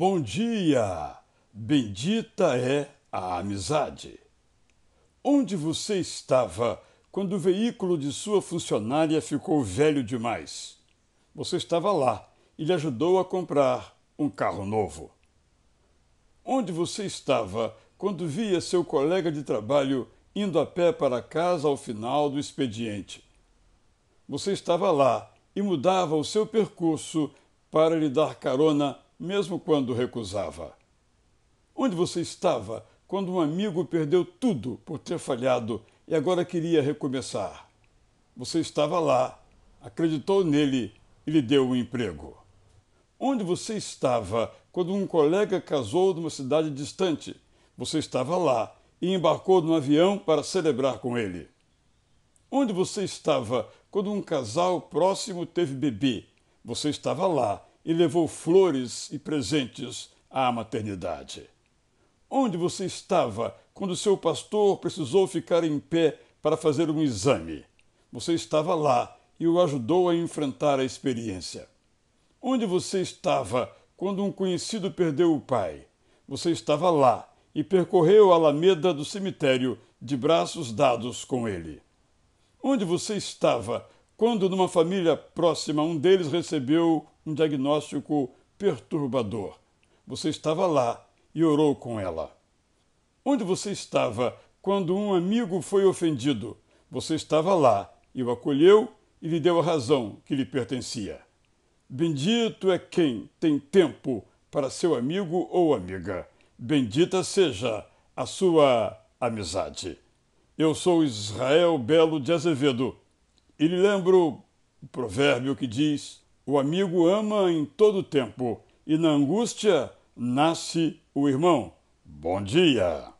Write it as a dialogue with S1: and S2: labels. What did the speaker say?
S1: Bom dia! Bendita é a amizade. Onde você estava quando o veículo de sua funcionária ficou velho demais? Você estava lá e lhe ajudou a comprar um carro novo. Onde você estava quando via seu colega de trabalho indo a pé para casa ao final do expediente? Você estava lá e mudava o seu percurso para lhe dar carona, mesmo quando recusava. Onde você estava quando um amigo perdeu tudo por ter falhado e agora queria recomeçar? Você estava lá, acreditou nele e lhe deu um emprego. Onde você estava quando um colega casou numa cidade distante? Você estava lá e embarcou num avião para celebrar com ele. Onde você estava quando um casal próximo teve bebê? Você estava lá e levou flores e presentes à maternidade. Onde você estava quando seu pastor precisou ficar em pé para fazer um exame? Você estava lá e o ajudou a enfrentar a experiência. Onde você estava quando um conhecido perdeu o pai? Você estava lá e percorreu a alameda do cemitério de braços dados com ele. Onde você estava quando, numa família próxima, um deles recebeu um diagnóstico perturbador. Você estava lá e orou com ela. Onde você estava quando um amigo foi ofendido? Você estava lá e o acolheu e lhe deu a razão que lhe pertencia. Bendito é quem tem tempo para seu amigo ou amiga. Bendita seja a sua amizade. Eu sou Israel Belo de Azevedo e lhe lembro o provérbio que diz: O amigo ama em todo tempo, e na angústia nasce o irmão. Bom dia!